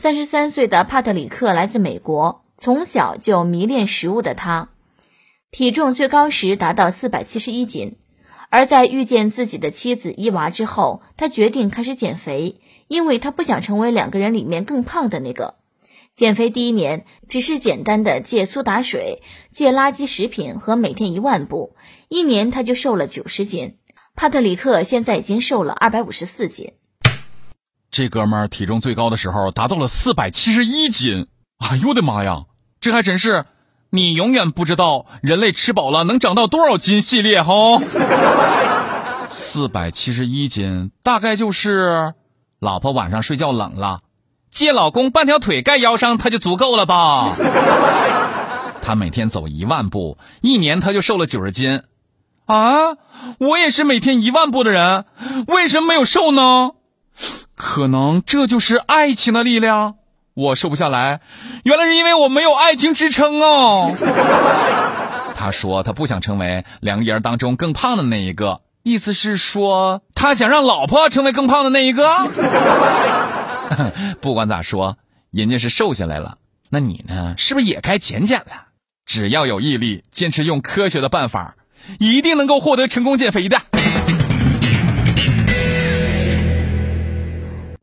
三十三岁的帕特里克来自美国，从小就迷恋食物的他，体重最高时达到四百七十一斤。而在遇见自己的妻子伊娃之后，他决定开始减肥，因为他不想成为两个人里面更胖的那个。减肥第一年，只是简单的戒苏打水、戒垃圾食品和每天一万步，一年他就瘦了九十斤。帕特里克现在已经瘦了二百五十四斤。这哥们儿体重最高的时候达到了四百七十一斤，哎呦我的妈呀！这还真是你永远不知道人类吃饱了能长到多少斤系列哈。四百七十一斤大概就是老婆晚上睡觉冷了，借老公半条腿盖腰上，他就足够了吧？他每天走一万步，一年他就瘦了九十斤。啊，我也是每天一万步的人，为什么没有瘦呢？可能这就是爱情的力量，我瘦不下来，原来是因为我没有爱情支撑哦。他说他不想成为两个人当中更胖的那一个，意思是说他想让老婆成为更胖的那一个。不管咋说，人家是瘦下来了，那你呢？是不是也该减减了？只要有毅力，坚持用科学的办法，一定能够获得成功减肥的。